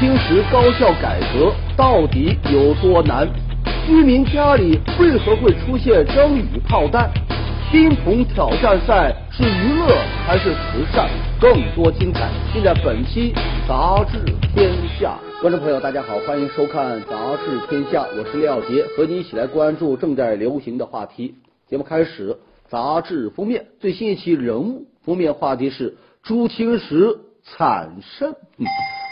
青石高校改革到底有多难？居民家里为何会出现蒸雨炮弹？冰桶挑战赛是娱乐还是慈善？更多精彩尽在本期《杂志天下》。观众朋友，大家好，欢迎收看《杂志天下》，我是廖杰，和你一起来关注正在流行的话题。节目开始，杂志封面最新一期人物封面话题是朱清时惨胜。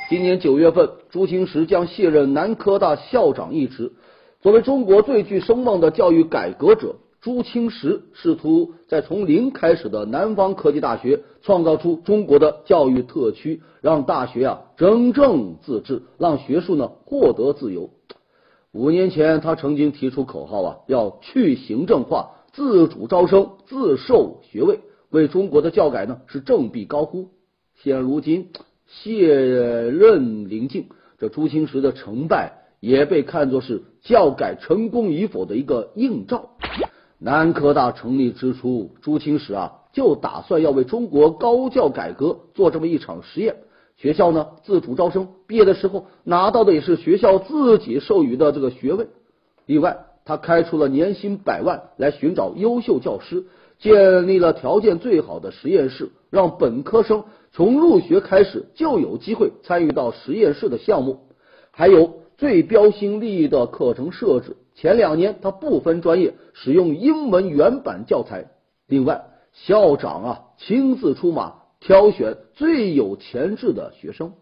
今年九月份，朱清时将卸任南科大校长一职。作为中国最具声望的教育改革者，朱清时试图在从零开始的南方科技大学创造出中国的教育特区，让大学啊真正自治，让学术呢获得自由。五年前，他曾经提出口号啊，要去行政化，自主招生，自授学位，为中国的教改呢是振臂高呼。现如今。卸任临近，这朱清时的成败也被看作是教改成功与否的一个映照。南科大成立之初，朱清时啊就打算要为中国高教改革做这么一场实验。学校呢自主招生，毕业的时候拿到的也是学校自己授予的这个学位。另外，他开出了年薪百万来寻找优秀教师，建立了条件最好的实验室，让本科生。从入学开始就有机会参与到实验室的项目，还有最标新立异的课程设置。前两年他不分专业使用英文原版教材。另外，校长啊亲自出马挑选最有潜质的学生。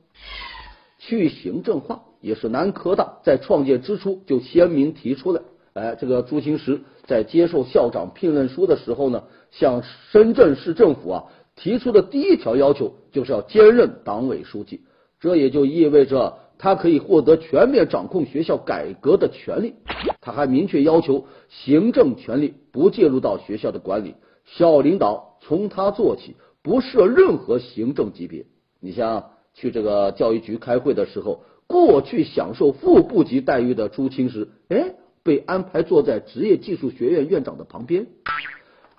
去行政化也是南科大在创建之初就鲜明提出的。哎，这个朱清时在接受校长聘任书的时候呢，向深圳市政府啊。提出的第一条要求就是要兼任党委书记，这也就意味着他可以获得全面掌控学校改革的权利。他还明确要求行政权力不介入到学校的管理，校领导从他做起，不设任何行政级别。你像去这个教育局开会的时候，过去享受副部级待遇的朱清时，哎，被安排坐在职业技术学院院长的旁边。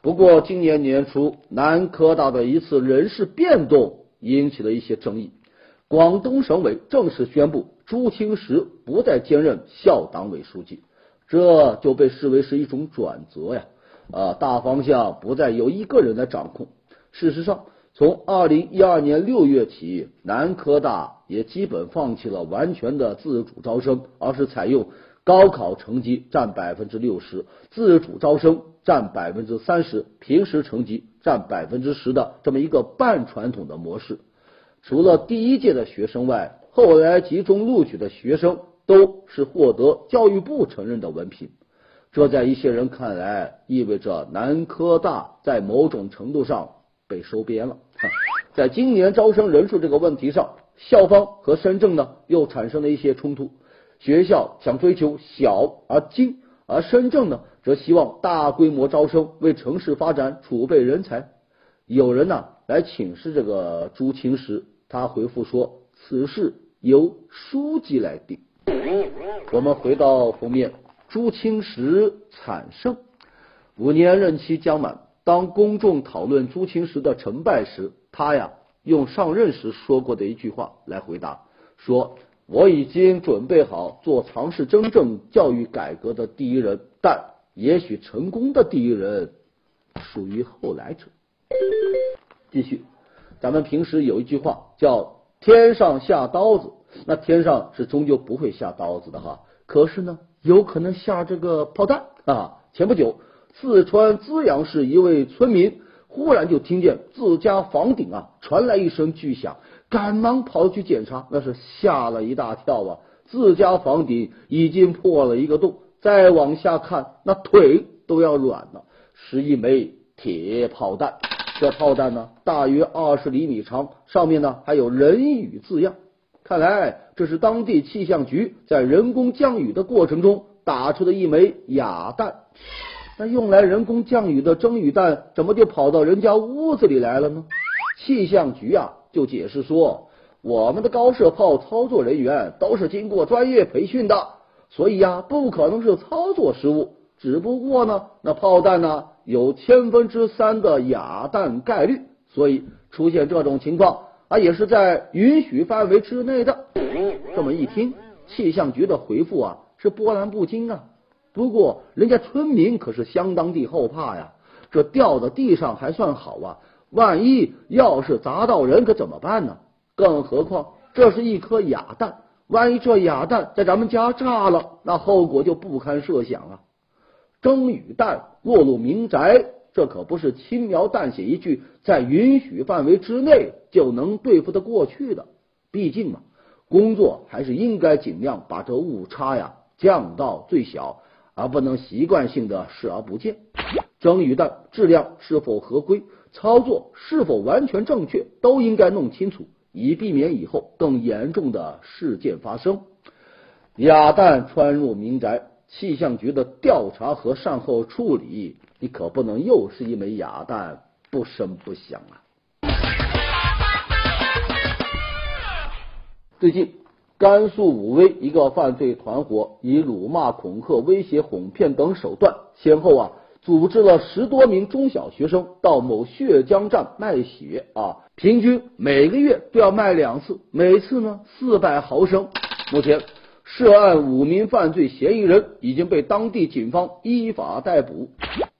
不过，今年年初，南科大的一次人事变动引起了一些争议。广东省委正式宣布朱清时不再兼任校党委书记，这就被视为是一种转折呀。啊，大方向不再由一个人来掌控。事实上，从二零一二年六月起，南科大也基本放弃了完全的自主招生，而是采用。高考成绩占百分之六十，自主招生占百分之三十，平时成绩占百分之十的这么一个半传统的模式。除了第一届的学生外，后来集中录取的学生都是获得教育部承认的文凭。这在一些人看来，意味着南科大在某种程度上被收编了。在今年招生人数这个问题上，校方和深圳呢又产生了一些冲突。学校想追求小而精，而深圳呢，则希望大规模招生，为城市发展储备人才。有人呢来请示这个朱清时，他回复说：“此事由书记来定。”我们回到封面，朱清时惨胜，五年任期将满。当公众讨论朱清时的成败时，他呀用上任时说过的一句话来回答，说。我已经准备好做尝试真正教育改革的第一人，但也许成功的第一人属于后来者。继续，咱们平时有一句话叫“天上下刀子”，那天上是终究不会下刀子的哈，可是呢，有可能下这个炮弹啊。前不久，四川资阳市一位村民忽然就听见自家房顶啊传来一声巨响。赶忙跑去检查，那是吓了一大跳啊！自家房顶已经破了一个洞，再往下看，那腿都要软了。是一枚铁炮弹，这炮弹呢，大约二十厘米长，上面呢还有人语字样。看来这是当地气象局在人工降雨的过程中打出的一枚哑弹。那用来人工降雨的蒸雨弹，怎么就跑到人家屋子里来了呢？气象局啊！就解释说，我们的高射炮操作人员都是经过专业培训的，所以呀，不可能是操作失误。只不过呢，那炮弹呢有千分之三的哑弹概率，所以出现这种情况啊，也是在允许范围之内的。这么一听，气象局的回复啊是波澜不惊啊。不过人家村民可是相当地后怕呀，这掉到地上还算好啊，万一要是砸到人可怎么办呢？更何况这是一颗哑弹，万一这哑弹在咱们家炸了，那后果就不堪设想啊！蒸雨弹落入民宅，这可不是轻描淡写一句在允许范围之内就能对付的过去的。毕竟嘛，工作还是应该尽量把这误差呀降到最小。而不能习惯性的视而不见，蒸鱼蛋质量是否合规，操作是否完全正确，都应该弄清楚，以避免以后更严重的事件发生。哑弹穿入民宅，气象局的调查和善后处理，你可不能又是一枚哑弹不声不响啊！最近。甘肃武威一个犯罪团伙以辱骂、恐吓、威胁、哄骗等手段，先后啊组织了十多名中小学生到某血浆站卖血啊，平均每个月都要卖两次，每次呢四百毫升。目前涉案五名犯罪嫌疑人已经被当地警方依法逮捕。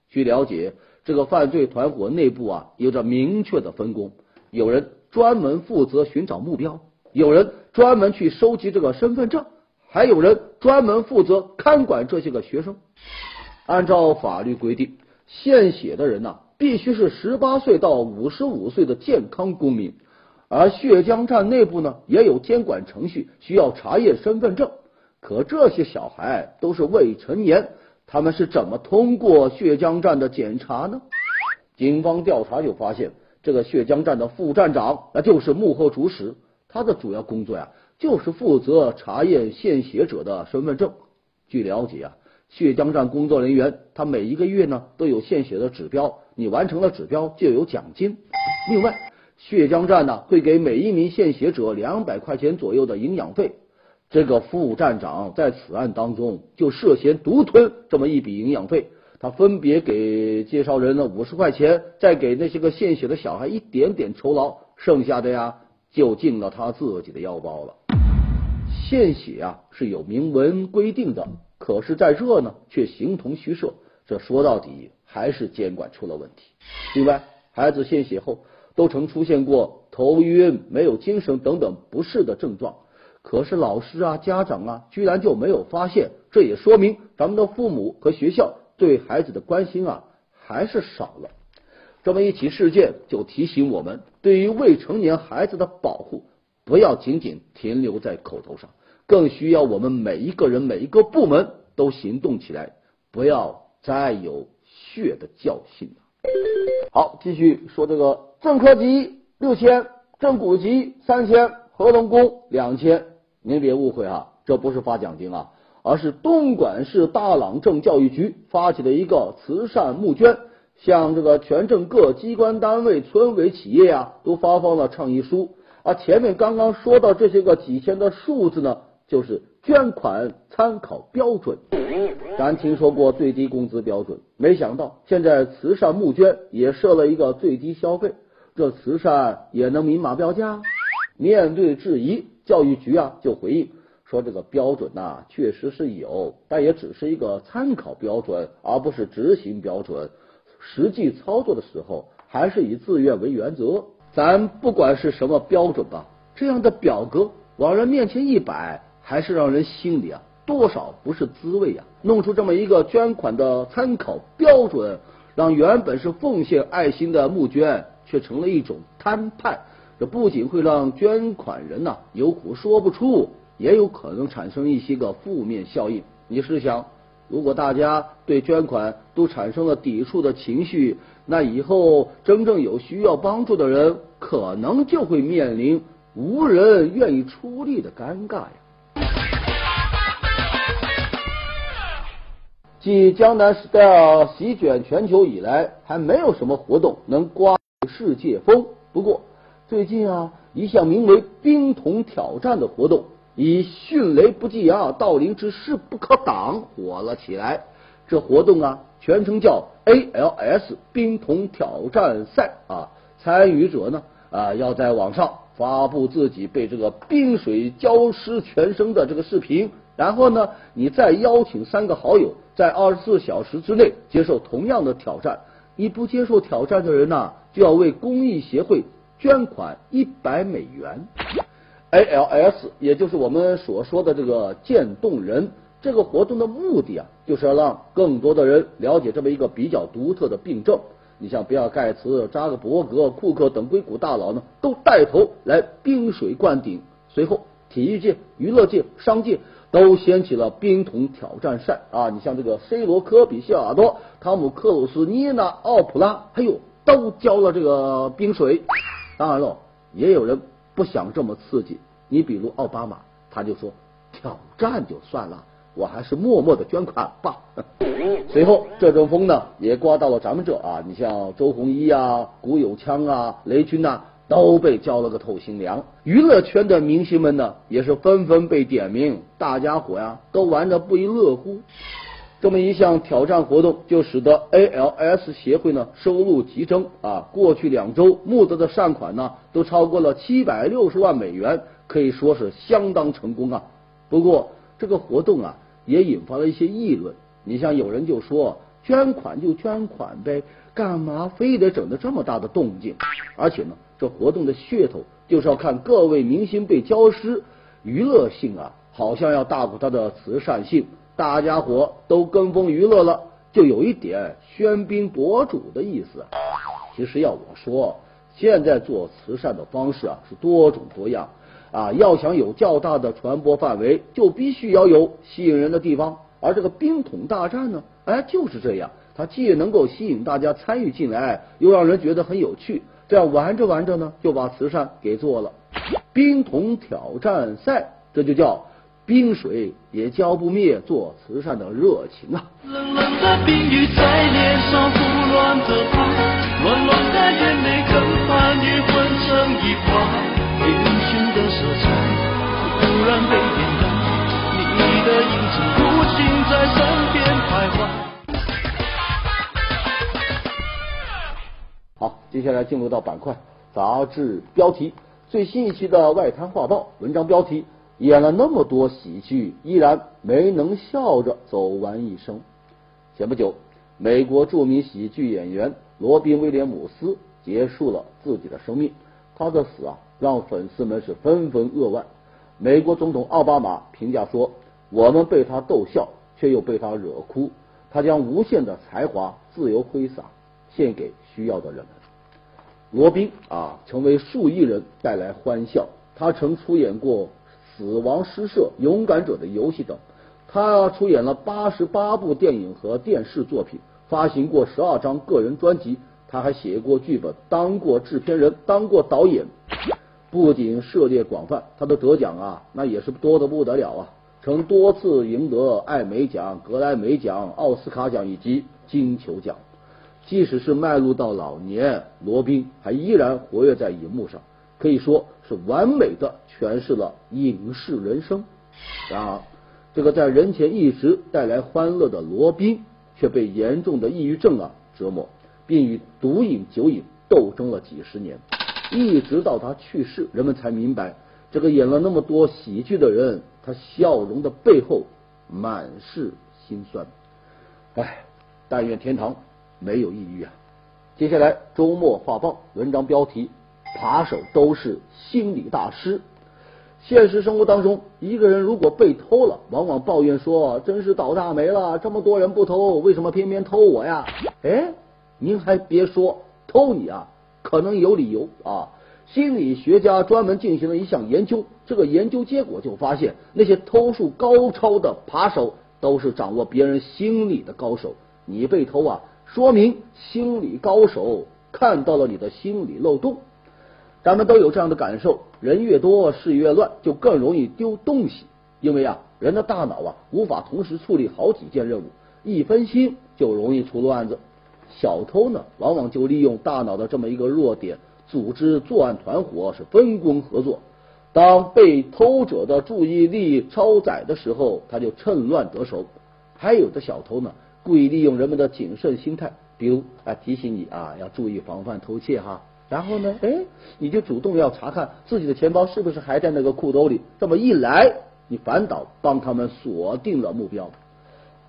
据了解，这个犯罪团伙内部啊有着明确的分工，有人专门负责寻找目标。有人专门去收集这个身份证，还有人专门负责看管这些个学生。按照法律规定，献血的人呢，必须是十八岁到五十五岁的健康公民。而血浆站内部呢，也有监管程序，需要查验身份证。可这些小孩都是未成年，他们是怎么通过血浆站的检查呢？警方调查就发现，这个血浆站的副站长，那就是幕后主使。他的主要工作呀，就是负责查验献血者的身份证。据了解啊，血浆站工作人员他每一个月呢都有献血的指标，你完成了指标就有奖金。另外，血浆站呢会给每一名献血者两百块钱左右的营养费。这个副站长在此案当中就涉嫌独吞这么一笔营养费，他分别给介绍人呢五十块钱，再给那些个献血的小孩一点点酬劳，剩下的呀。就进了他自己的腰包了。献血啊是有明文规定的，可是在这呢却形同虚设。这说到底还是监管出了问题。另外，孩子献血后都曾出现过头晕、没有精神等等不适的症状，可是老师啊、家长啊居然就没有发现。这也说明咱们的父母和学校对孩子的关心啊还是少了。这么一起事件就提醒我们，对于未成年孩子的保护，不要仅仅停留在口头上，更需要我们每一个人、每一个部门都行动起来，不要再有血的教训了。好，继续说这个正科级六千，正股级三千，合同工两千。您别误会啊，这不是发奖金啊，而是东莞市大朗镇教育局发起的一个慈善募捐。向这个全镇各机关单位、村委企业啊，都发放了倡议书。而前面刚刚说到这些个几千的数字呢，就是捐款参考标准。咱听说过最低工资标准，没想到现在慈善募捐也设了一个最低消费。这慈善也能明码标价？面对质疑，教育局啊就回应说，这个标准呐确实是有，但也只是一个参考标准，而不是执行标准。实际操作的时候，还是以自愿为原则。咱不管是什么标准吧，这样的表格往人面前一摆，还是让人心里啊多少不是滋味呀。弄出这么一个捐款的参考标准，让原本是奉献爱心的募捐，却成了一种摊派。这不仅会让捐款人呐有苦说不出，也有可能产生一些个负面效应。你试想。如果大家对捐款都产生了抵触的情绪，那以后真正有需要帮助的人，可能就会面临无人愿意出力的尴尬呀。继江南 style 席卷全球以来，还没有什么活动能刮世界风。不过最近啊，一项名为“冰桶挑战”的活动。以迅雷不及掩耳盗铃之势不可挡火了起来。这活动啊，全称叫 ALS 冰桶挑战赛啊。参与者呢啊，要在网上发布自己被这个冰水浇湿全身的这个视频，然后呢，你再邀请三个好友在二十四小时之内接受同样的挑战。你不接受挑战的人呢，就要为公益协会捐款一百美元。ALS，也就是我们所说的这个渐冻人，这个活动的目的啊，就是要让更多的人了解这么一个比较独特的病症。你像比尔盖茨、扎克伯格、库克等硅谷大佬呢，都带头来冰水灌顶。随后，体育界、娱乐界、商界都掀起了冰桶挑战赛啊！你像这个 C 罗、科比、谢尔多、汤姆克鲁斯、妮娜奥普拉，还有都交了这个冰水。当然了，也有人不想这么刺激。你比如奥巴马，他就说挑战就算了。我还是默默的捐款吧。随后，这阵风呢也刮到了咱们这啊，你像周鸿祎啊、古有枪啊、雷军呐，都被浇了个透心凉。娱乐圈的明星们呢，也是纷纷被点名，大家伙呀都玩的不亦乐乎。这么一项挑战活动，就使得 ALS 协会呢收入急增啊。过去两周募得的善款呢，都超过了七百六十万美元，可以说是相当成功啊。不过这个活动啊。也引发了一些议论。你像有人就说，捐款就捐款呗，干嘛非得整得这么大的动静？而且呢，这活动的噱头就是要看各位明星被浇湿，娱乐性啊，好像要大过它的慈善性。大家伙都跟风娱乐了，就有一点喧宾夺主的意思。其实要我说，现在做慈善的方式啊，是多种多样。啊，要想有较大的传播范围，就必须要有吸引人的地方。而这个冰桶大战呢，哎，就是这样，它既能够吸引大家参与进来，又让人觉得很有趣。这样玩着玩着呢，就把慈善给做了。冰桶挑战赛，这就叫冰水也浇不灭做慈善的热情啊！冷冷的冰雨在脸上胡乱的爬，乱乱的眼泪跟寒雨混成一团。的色彩忽然被点燃，你的影子无情在身边徘徊。接下来进入到板块杂志标题，最新一期的外滩画报文章标题：演了那么多喜剧，依然没能笑着走完一生。前不久，美国著名喜剧演员罗宾威廉姆斯结束了自己的生命，他的死啊。让粉丝们是纷纷扼腕。美国总统奥巴马评价说：“我们被他逗笑，却又被他惹哭。他将无限的才华自由挥洒，献给需要的人们。”罗宾啊，成为数亿人带来欢笑。他曾出演过《死亡诗社》《勇敢者的游戏》等。他出演了八十八部电影和电视作品，发行过十二张个人专辑。他还写过剧本，当过制片人，当过导演。不仅涉猎广泛，他的得奖啊，那也是多得不得了啊！曾多次赢得艾美奖、格莱美奖、奥斯卡奖以及金球奖。即使是迈入到老年，罗宾还依然活跃在荧幕上，可以说是完美的诠释了影视人生。然而，这个在人前一直带来欢乐的罗宾，却被严重的抑郁症啊折磨，并与毒瘾、酒瘾斗争了几十年。一直到他去世，人们才明白，这个演了那么多喜剧的人，他笑容的背后满是心酸。唉，但愿天堂没有抑郁啊！接下来周末画报文章标题：扒手都是心理大师。现实生活当中，一个人如果被偷了，往往抱怨说：“真是倒大霉了，这么多人不偷，为什么偏偏偷我呀？”哎，您还别说，偷你啊！可能有理由啊！心理学家专门进行了一项研究，这个研究结果就发现，那些偷术高超的扒手都是掌握别人心理的高手。你被偷啊，说明心理高手看到了你的心理漏洞。咱们都有这样的感受：人越多，事越乱，就更容易丢东西。因为啊，人的大脑啊无法同时处理好几件任务，一分心就容易出乱子。小偷呢，往往就利用大脑的这么一个弱点，组织作案团伙是分工合作。当被偷者的注意力超载的时候，他就趁乱得手。还有的小偷呢，故意利用人们的谨慎心态，比如啊提醒你啊要注意防范偷窃哈，然后呢，哎，你就主动要查看自己的钱包是不是还在那个裤兜里。这么一来，你反倒帮他们锁定了目标。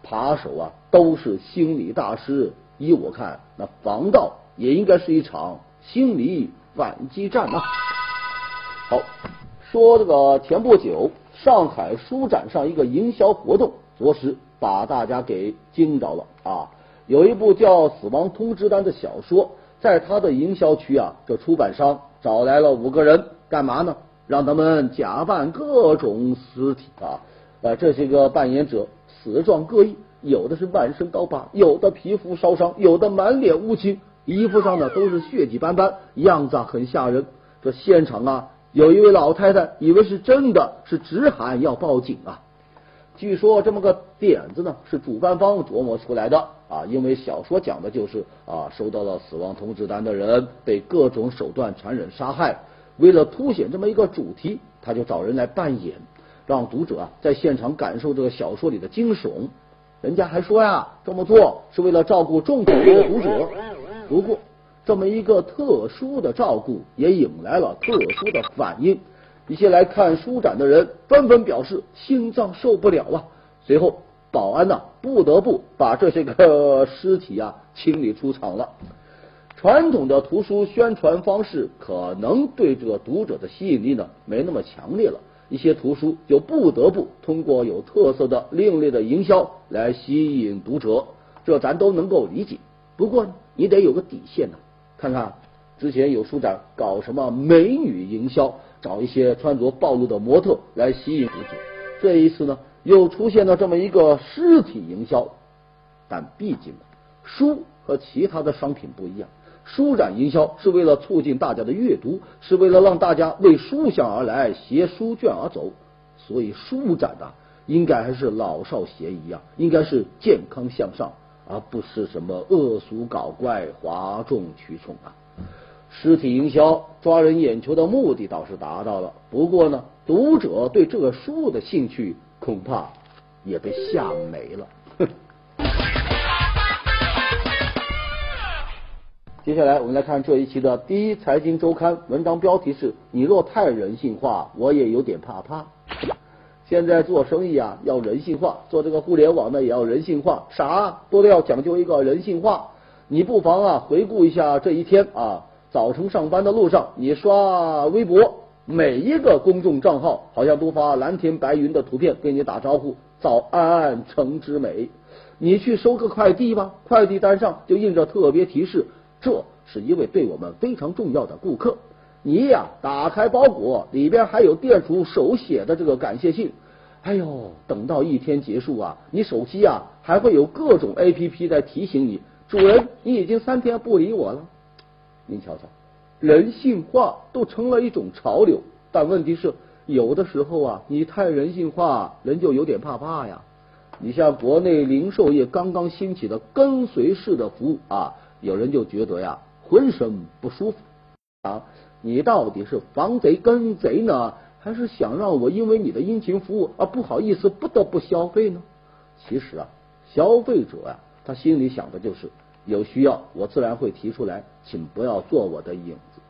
扒手啊，都是心理大师。依我看，那防盗也应该是一场心理反击战啊。好，说这个前不久上海书展上一个营销活动，着实把大家给惊着了啊。有一部叫《死亡通知单》的小说。在他的营销区啊，这出版商找来了五个人，干嘛呢？让他们假扮各种尸体啊！呃，这些个扮演者死状各异，有的是满身刀疤，有的皮肤烧伤，有的满脸乌青，衣服上呢都是血迹斑斑，样子很吓人。这现场啊，有一位老太太以为是真的，是直喊要报警啊！据说这么个点子呢，是主办方琢磨出来的啊，因为小说讲的就是啊，收到了死亡通知单的人被各种手段残忍杀害。为了凸显这么一个主题，他就找人来扮演，让读者啊在现场感受这个小说里的惊悚。人家还说呀，这么做是为了照顾重口味的读者。不过，这么一个特殊的照顾也引来了特殊的反应。一些来看书展的人纷纷表示心脏受不了啊！随后，保安呢不得不把这些个尸体啊清理出场了。传统的图书宣传方式可能对这个读者的吸引力呢没那么强烈了，一些图书就不得不通过有特色的另类的营销来吸引读者，这咱都能够理解。不过你得有个底线呢，看看之前有书展搞什么美女营销。找一些穿着暴露的模特来吸引读者。这一次呢，又出现了这么一个尸体营销。但毕竟书和其他的商品不一样，书展营销是为了促进大家的阅读，是为了让大家为书香而来，携书卷而走。所以书展啊，应该还是老少咸宜啊，应该是健康向上，而不是什么恶俗搞怪、哗众取宠啊。尸体营销抓人眼球的目的倒是达到了，不过呢，读者对这个书的兴趣恐怕也被吓没了。接下来我们来看这一期的第一财经周刊，文章标题是“你若太人性化，我也有点怕怕”。现在做生意啊，要人性化，做这个互联网呢，也要人性化，啥都得要讲究一个人性化。你不妨啊，回顾一下这一天啊。早晨上班的路上，你刷微博，每一个公众账号好像都发蓝天白云的图片跟你打招呼，早安城之美。你去收个快递吧，快递单上就印着特别提示，这是一位对我们非常重要的顾客。你呀，打开包裹，里边还有店主手写的这个感谢信。哎呦，等到一天结束啊，你手机啊还会有各种 A P P 在提醒你，主人，你已经三天不理我了。您瞧瞧，人性化都成了一种潮流，但问题是，有的时候啊，你太人性化，人就有点怕怕呀。你像国内零售业刚刚兴起的跟随式的服务啊，有人就觉得呀，浑身不舒服啊。你到底是防贼跟贼呢，还是想让我因为你的殷勤服务而不好意思不得不消费呢？其实啊，消费者啊，他心里想的就是。有需要，我自然会提出来，请不要做我的影子。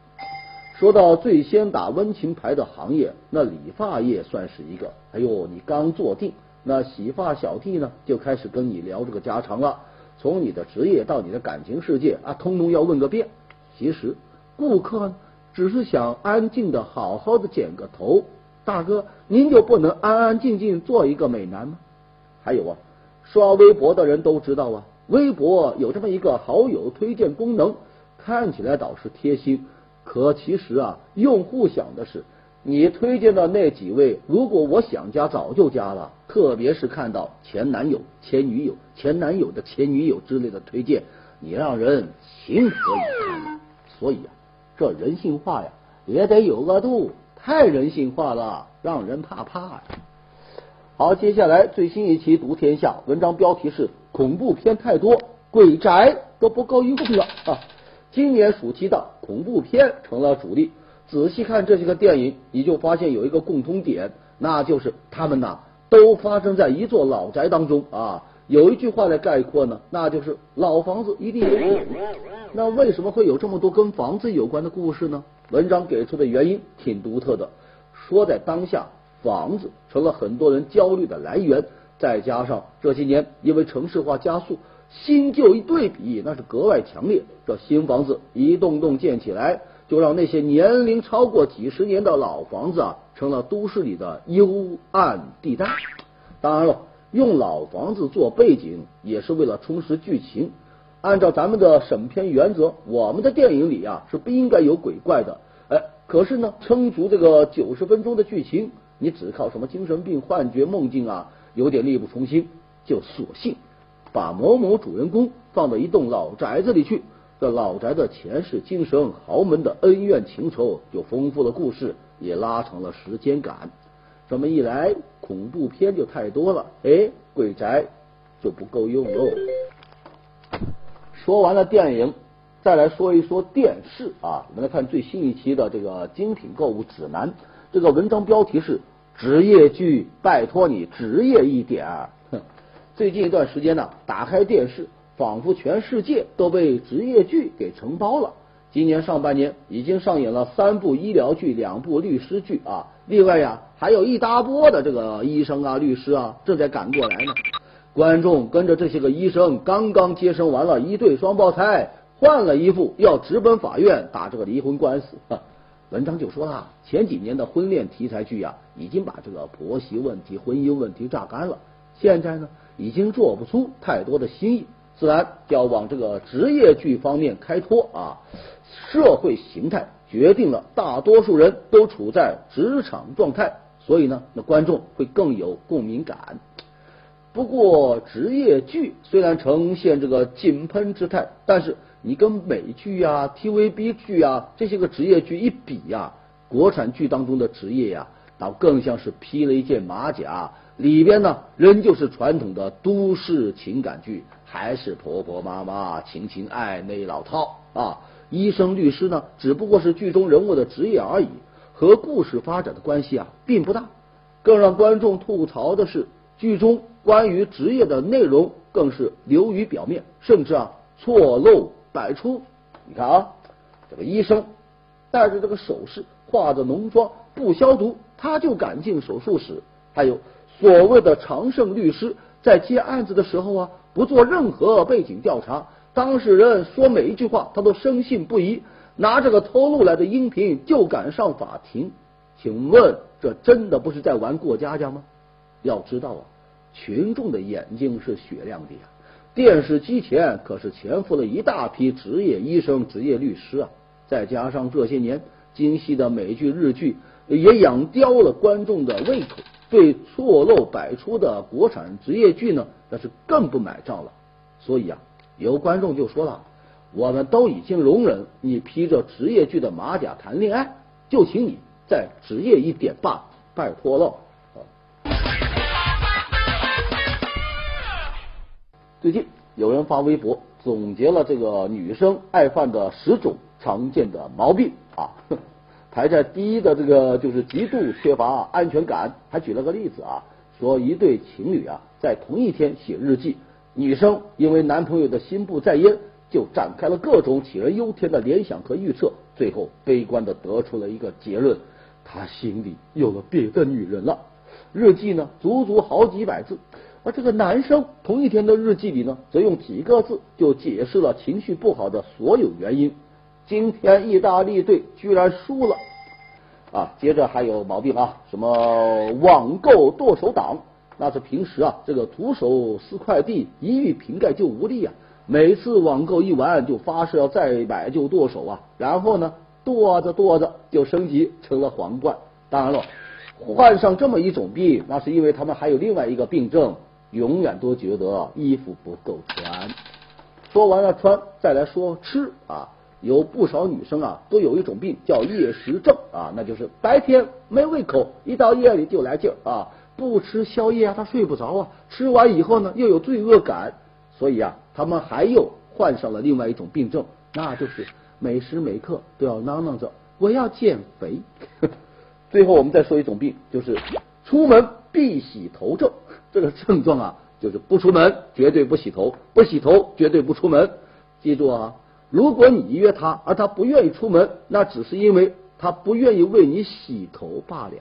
说到最先打温情牌的行业，那理发业算是一个。哎呦，你刚坐定，那洗发小弟呢就开始跟你聊这个家常了，从你的职业到你的感情世界啊，通通要问个遍。其实顾客只是想安静的好好的剪个头，大哥您就不能安安静静做一个美男吗？还有啊，刷微博的人都知道啊。微博有这么一个好友推荐功能，看起来倒是贴心，可其实啊，用户想的是，你推荐的那几位，如果我想加早就加了，特别是看到前男友、前女友、前男友的前女友之类的推荐，你让人情何以堪？所以啊，这人性化呀，也得有个度，太人性化了，让人怕怕呀。好，接下来最新一期《读天下》文章标题是。恐怖片太多，鬼宅都不够用了啊！今年暑期档恐怖片成了主力。仔细看这些个电影，你就发现有一个共通点，那就是他们呐都发生在一座老宅当中啊。有一句话来概括呢，那就是老房子一定有鬼。那为什么会有这么多跟房子有关的故事呢？文章给出的原因挺独特的，说在当下，房子成了很多人焦虑的来源，再加上这些年因为城市化加速，新旧一对比，那是格外强烈。这新房子一栋栋建起来，就让那些年龄超过几十年的老房子啊，成了都市里的幽暗地带。当然了。用老房子做背景也是为了充实剧情。按照咱们的审片原则，我们的电影里啊是不应该有鬼怪的。哎，可是呢，撑足这个九十分钟的剧情，你只靠什么精神病、幻觉、梦境啊，有点力不从心。就索性把某某主人公放到一栋老宅子里去，这老宅的前世今生、豪门的恩怨情仇，就丰富了故事，也拉长了时间感。这么一来，恐怖片就太多了，哎，鬼宅就不够用喽。说完了电影，再来说一说电视啊。我们来看最新一期的这个精品购物指南。这个文章标题是“职业剧，拜托你职业一点儿”。最近一段时间呢，打开电视，仿佛全世界都被职业剧给承包了。今年上半年已经上演了三部医疗剧，两部律师剧啊。另外呀，还有一大波的这个医生啊、律师啊正在赶过来呢。观众跟着这些个医生刚刚接生完了一对双胞胎，换了一副要直奔法院打这个离婚官司。文章就说了，前几年的婚恋题材剧呀，已经把这个婆媳问题、婚姻问题榨干了。现在呢，已经做不出太多的新意，自然要往这个职业剧方面开拓啊。社会形态决定了大多数人都处在职场状态，所以呢，那观众会更有共鸣感。不过，职业剧虽然呈现这个井喷之态，但是你跟美剧呀、TVB 剧啊这些个职业剧一比呀，国产剧当中的职业呀，倒更像是披了一件马甲，里边呢仍旧是传统的都市情感剧，还是婆婆妈妈情情爱那老套啊。医生、律师呢，只不过是剧中人物的职业而已，和故事发展的关系啊并不大。更让观众吐槽的是，剧中关于职业的内容更是流于表面，甚至啊错漏百出。你看啊，这个医生戴着这个首饰，化着浓妆，不消毒他就敢进手术室。还有所谓的常胜律师，在接案子的时候啊，不做任何背景调查。当事人说每一句话，他都深信不疑，拿这个偷录来的音频就敢上法庭？请问这真的不是在玩过家家吗？要知道啊，群众的眼睛是雪亮的呀，电视机前可是潜伏了一大批职业医生、职业律师啊！再加上这些年精细的美剧、日剧也养刁了观众的胃口，对错漏百出的国产职业剧呢，那是更不买账了。所以啊。有观众就说了：“我们都已经容忍你披着职业剧的马甲谈恋爱，就请你再职业一点吧，拜托了。”最近有人发微博总结了这个女生爱犯的十种常见的毛病啊，排在第一的这个就是极度缺乏安全感，还举了个例子啊，说一对情侣啊在同一天写日记。女生因为男朋友的心不在焉，就展开了各种杞人忧天的联想和预测，最后悲观的得出了一个结论：他心里有了别的女人了。日记呢，足足好几百字，而这个男生同一天的日记里呢，则用几个字就解释了情绪不好的所有原因。今天意大利队居然输了啊！接着还有毛病啊，什么网购剁手党。那是平时啊，这个徒手撕快递，一遇瓶盖就无力啊。每次网购一完，就发誓要再买就剁手啊。然后呢，剁着剁着就升级成了皇冠。当然了，患上这么一种病，那是因为他们还有另外一个病症，永远都觉得衣服不够穿。说完了穿，再来说吃啊。有不少女生啊，都有一种病叫夜食症啊，那就是白天没胃口，一到夜里就来劲儿啊。不吃宵夜啊，他睡不着啊。吃完以后呢，又有罪恶感，所以啊，他们还又患上了另外一种病症，那就是每时每刻都要嚷嚷着我要减肥。最后我们再说一种病，就是出门必洗头症。这个症状啊，就是不出门绝对不洗头，不洗头绝对不出门。记住啊，如果你约他，而他不愿意出门，那只是因为他不愿意为你洗头罢了。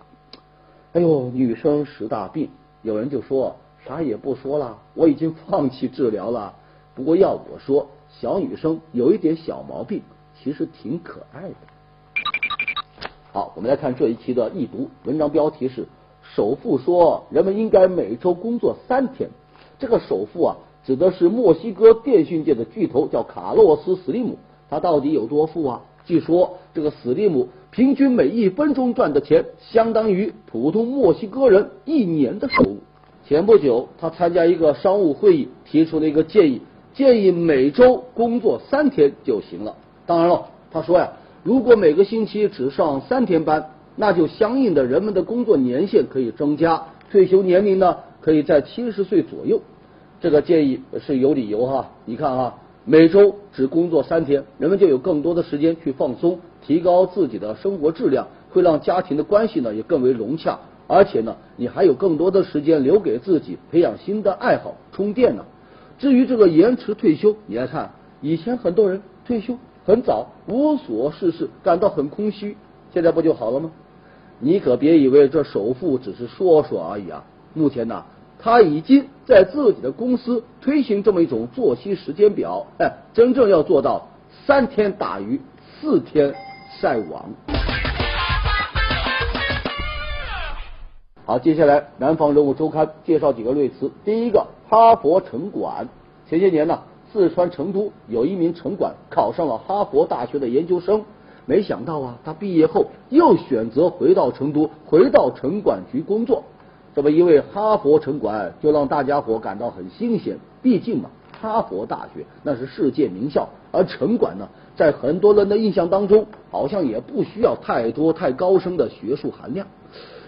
哎呦，女生十大病，有人就说啥也不说了，我已经放弃治疗了。不过要我说，小女生有一点小毛病，其实挺可爱的。好，我们来看这一期的易读文章，标题是“首富说人们应该每周工作三天”。这个首富啊，指的是墨西哥电讯界的巨头，叫卡洛斯·斯利姆。他到底有多富啊？据说这个斯利姆平均每一分钟赚的钱，相当于普通墨西哥人一年的收入。前不久，他参加一个商务会议，提出了一个建议，建议每周工作三天就行了。当然了，他说呀。如果每个星期只上三天班，那就相应的人们的工作年限可以增加，退休年龄呢可以在七十岁左右。这个建议是有理由哈。你看啊，每周只工作三天，人们就有更多的时间去放松，提高自己的生活质量，会让家庭的关系呢也更为融洽。而且呢，你还有更多的时间留给自己，培养新的爱好，充电呢。至于这个延迟退休，你来看，以前很多人退休。很早无所事事，感到很空虚，现在不就好了吗？你可别以为这首富只是说说而已啊！目前呢，他已经在自己的公司推行这么一种作息时间表，哎，真正要做到三天打鱼四天晒网。好，接下来南方人物周刊介绍几个类词。第一个，哈佛城管，前些年呢。四川成都有一名城管考上了哈佛大学的研究生，没想到啊，他毕业后又选择回到成都，回到城管局工作。这么一位哈佛城管就让大家伙感到很新鲜。毕竟嘛，哈佛大学那是世界名校，而城管呢，在很多人的印象当中，好像也不需要太多太高深的学术含量。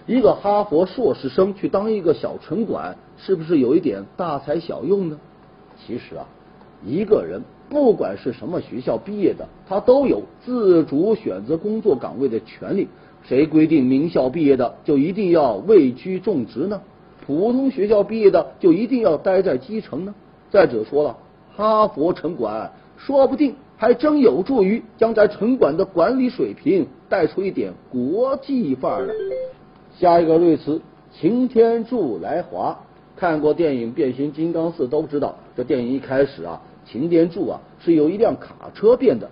一个哈佛硕士生去当一个小城管，是不是有一点大材小用呢？其实啊。一个人不管是什么学校毕业的，他都有自主选择工作岗位的权利。谁规定名校毕业的就一定要位居重职呢？普通学校毕业的就一定要待在基层呢？再者说了，哈佛城管说不定还真有助于将在城管的管理水平带出一点国际范儿来。下一个瑞词，擎天柱来华。看过电影《变形金刚四》都知道，这电影一开始啊。擎天柱啊，是由一辆卡车变的。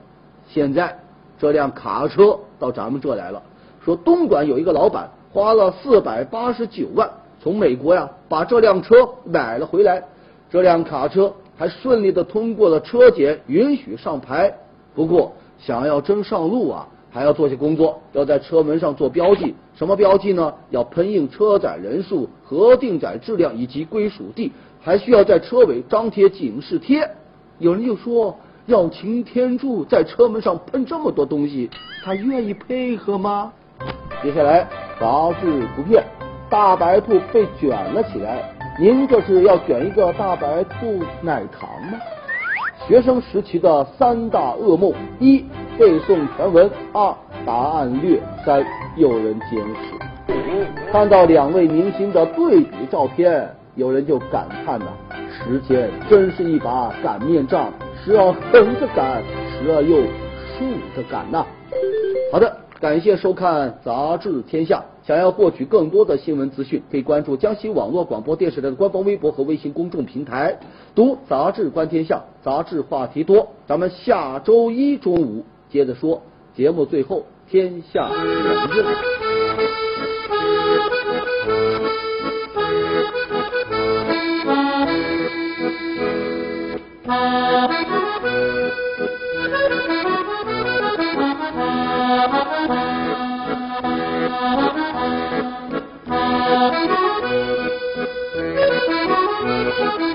现在这辆卡车到咱们这来了，说东莞有一个老板花了四百八十九万从美国呀把这辆车买了回来。这辆卡车还顺利的通过了车检，允许上牌。不过想要真上路啊，还要做些工作，要在车门上做标记。什么标记呢？要喷印车载人数、核定载质量以及归属地，还需要在车尾张贴警示贴。有人就说要擎天柱在车门上喷这么多东西，他愿意配合吗？接下来杂志图片，大白兔被卷了起来。您这是要卷一个大白兔奶糖吗？学生时期的三大噩梦：一、背诵全文；二、答案略；三、有人监视。看到两位明星的对比照片，有人就感叹呐。时间真是一把擀面杖，时而横着擀，时而又竖着擀呐。好的，感谢收看《杂志天下》。想要获取更多的新闻资讯，可以关注江西网络广播电视台的官方微博和微信公众平台。读杂志观天下，杂志话题多。咱们下周一中午接着说。节目最后，天下人任。Thank you.